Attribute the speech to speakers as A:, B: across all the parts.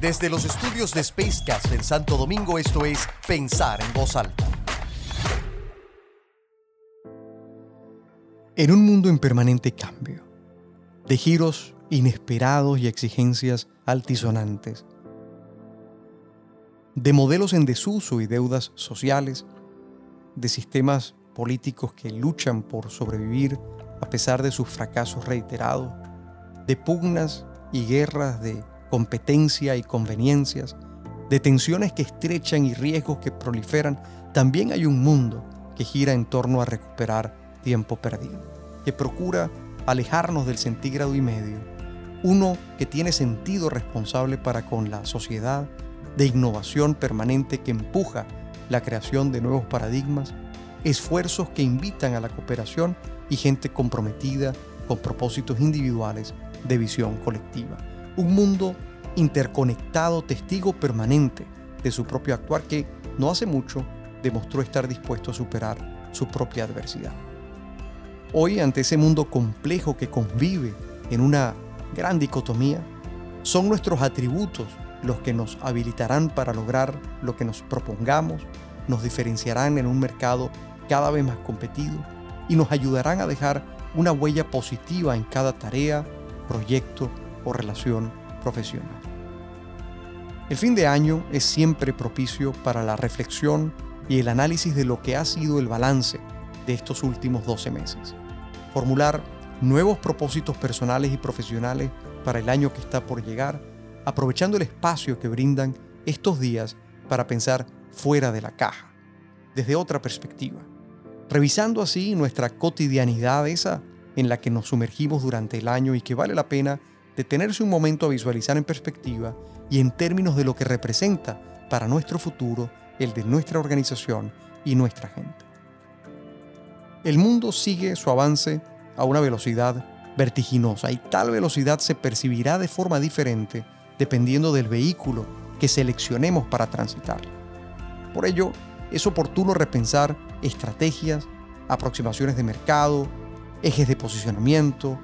A: Desde los estudios de Spacecast en Santo Domingo, esto es Pensar en Voz Alta.
B: En un mundo en permanente cambio, de giros inesperados y exigencias altisonantes, de modelos en desuso y deudas sociales, de sistemas políticos que luchan por sobrevivir a pesar de sus fracasos reiterados, de pugnas y guerras de competencia y conveniencias, de tensiones que estrechan y riesgos que proliferan, también hay un mundo que gira en torno a recuperar tiempo perdido, que procura alejarnos del centígrado y medio, uno que tiene sentido responsable para con la sociedad, de innovación permanente que empuja la creación de nuevos paradigmas, esfuerzos que invitan a la cooperación y gente comprometida con propósitos individuales de visión colectiva. Un mundo interconectado, testigo permanente de su propio actuar que no hace mucho demostró estar dispuesto a superar su propia adversidad. Hoy, ante ese mundo complejo que convive en una gran dicotomía, son nuestros atributos los que nos habilitarán para lograr lo que nos propongamos, nos diferenciarán en un mercado cada vez más competido y nos ayudarán a dejar una huella positiva en cada tarea, proyecto o relación profesional. El fin de año es siempre propicio para la reflexión y el análisis de lo que ha sido el balance de estos últimos 12 meses. Formular nuevos propósitos personales y profesionales para el año que está por llegar, aprovechando el espacio que brindan estos días para pensar fuera de la caja, desde otra perspectiva revisando así nuestra cotidianidad, esa en la que nos sumergimos durante el año y que vale la pena detenerse un momento a visualizar en perspectiva y en términos de lo que representa para nuestro futuro el de nuestra organización y nuestra gente. El mundo sigue su avance a una velocidad vertiginosa y tal velocidad se percibirá de forma diferente dependiendo del vehículo que seleccionemos para transitar. Por ello, es oportuno repensar estrategias, aproximaciones de mercado, ejes de posicionamiento,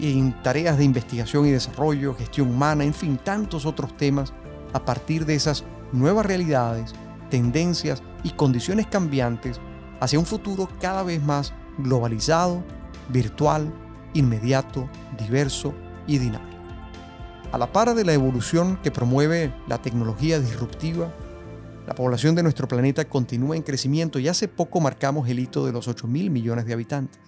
B: en tareas de investigación y desarrollo, gestión humana, en fin, tantos otros temas a partir de esas nuevas realidades, tendencias y condiciones cambiantes hacia un futuro cada vez más globalizado, virtual, inmediato, diverso y dinámico. A la par de la evolución que promueve la tecnología disruptiva, la población de nuestro planeta continúa en crecimiento y hace poco marcamos el hito de los 8 mil millones de habitantes,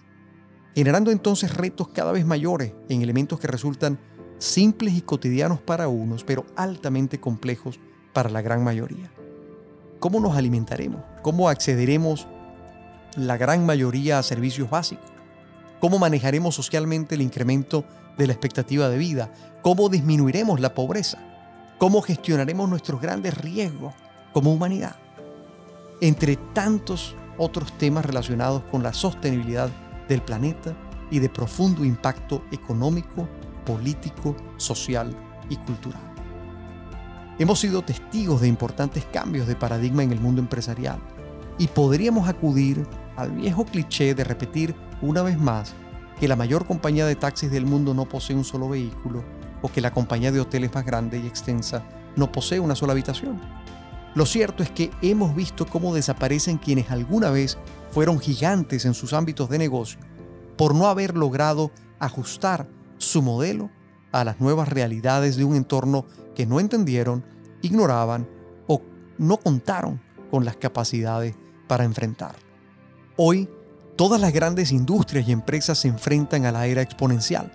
B: generando entonces retos cada vez mayores en elementos que resultan simples y cotidianos para unos, pero altamente complejos para la gran mayoría. ¿Cómo nos alimentaremos? ¿Cómo accederemos la gran mayoría a servicios básicos? ¿Cómo manejaremos socialmente el incremento de la expectativa de vida? ¿Cómo disminuiremos la pobreza? ¿Cómo gestionaremos nuestros grandes riesgos? como humanidad, entre tantos otros temas relacionados con la sostenibilidad del planeta y de profundo impacto económico, político, social y cultural. Hemos sido testigos de importantes cambios de paradigma en el mundo empresarial y podríamos acudir al viejo cliché de repetir una vez más que la mayor compañía de taxis del mundo no posee un solo vehículo o que la compañía de hoteles más grande y extensa no posee una sola habitación. Lo cierto es que hemos visto cómo desaparecen quienes alguna vez fueron gigantes en sus ámbitos de negocio por no haber logrado ajustar su modelo a las nuevas realidades de un entorno que no entendieron, ignoraban o no contaron con las capacidades para enfrentar. Hoy, todas las grandes industrias y empresas se enfrentan a la era exponencial,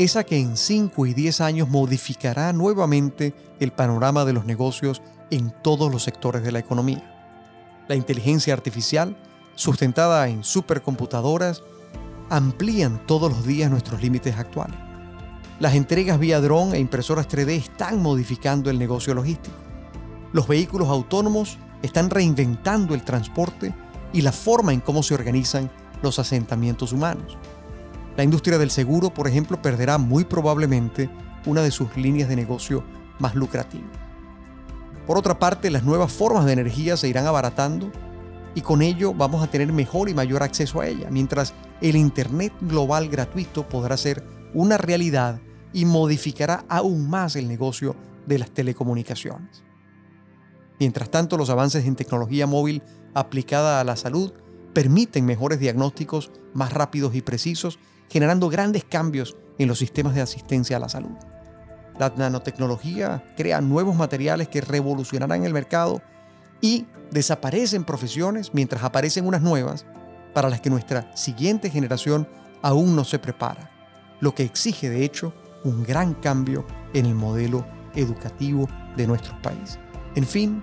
B: esa que en 5 y 10 años modificará nuevamente el panorama de los negocios en todos los sectores de la economía. La inteligencia artificial, sustentada en supercomputadoras, amplían todos los días nuestros límites actuales. Las entregas vía dron e impresoras 3D están modificando el negocio logístico. Los vehículos autónomos están reinventando el transporte y la forma en cómo se organizan los asentamientos humanos. La industria del seguro, por ejemplo, perderá muy probablemente una de sus líneas de negocio más lucrativas. Por otra parte, las nuevas formas de energía se irán abaratando y con ello vamos a tener mejor y mayor acceso a ella, mientras el Internet global gratuito podrá ser una realidad y modificará aún más el negocio de las telecomunicaciones. Mientras tanto, los avances en tecnología móvil aplicada a la salud permiten mejores diagnósticos más rápidos y precisos, generando grandes cambios en los sistemas de asistencia a la salud. La nanotecnología crea nuevos materiales que revolucionarán el mercado y desaparecen profesiones mientras aparecen unas nuevas para las que nuestra siguiente generación aún no se prepara, lo que exige de hecho un gran cambio en el modelo educativo de nuestro país. En fin,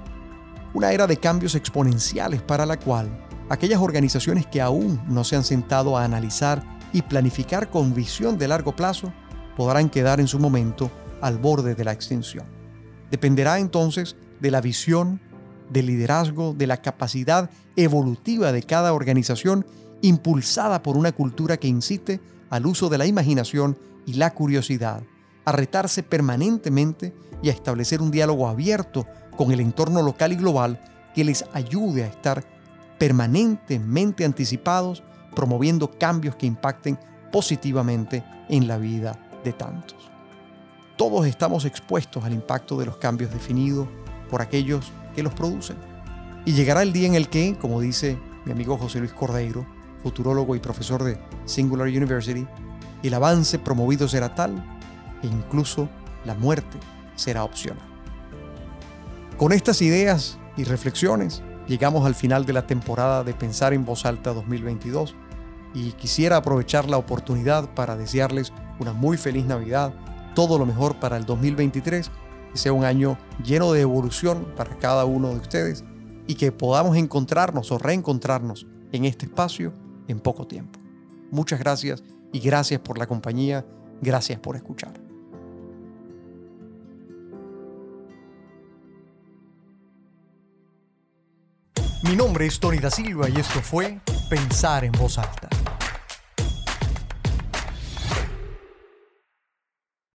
B: una era de cambios exponenciales para la cual aquellas organizaciones que aún no se han sentado a analizar y planificar con visión de largo plazo podrán quedar en su momento al borde de la extinción. Dependerá entonces de la visión, del liderazgo, de la capacidad evolutiva de cada organización impulsada por una cultura que incite al uso de la imaginación y la curiosidad, a retarse permanentemente y a establecer un diálogo abierto con el entorno local y global que les ayude a estar permanentemente anticipados, promoviendo cambios que impacten positivamente en la vida de tantos. Todos estamos expuestos al impacto de los cambios definidos por aquellos que los producen. Y llegará el día en el que, como dice mi amigo José Luis Cordeiro, futurólogo y profesor de Singular University, el avance promovido será tal que incluso la muerte será opcional. Con estas ideas y reflexiones llegamos al final de la temporada de Pensar en Voz Alta 2022 y quisiera aprovechar la oportunidad para desearles una muy feliz Navidad, todo lo mejor para el 2023, que sea un año lleno de evolución para cada uno de ustedes y que podamos encontrarnos o reencontrarnos en este espacio en poco tiempo. Muchas gracias y gracias por la compañía, gracias por escuchar.
A: Mi nombre es Tony da Silva y esto fue Pensar en voz alta.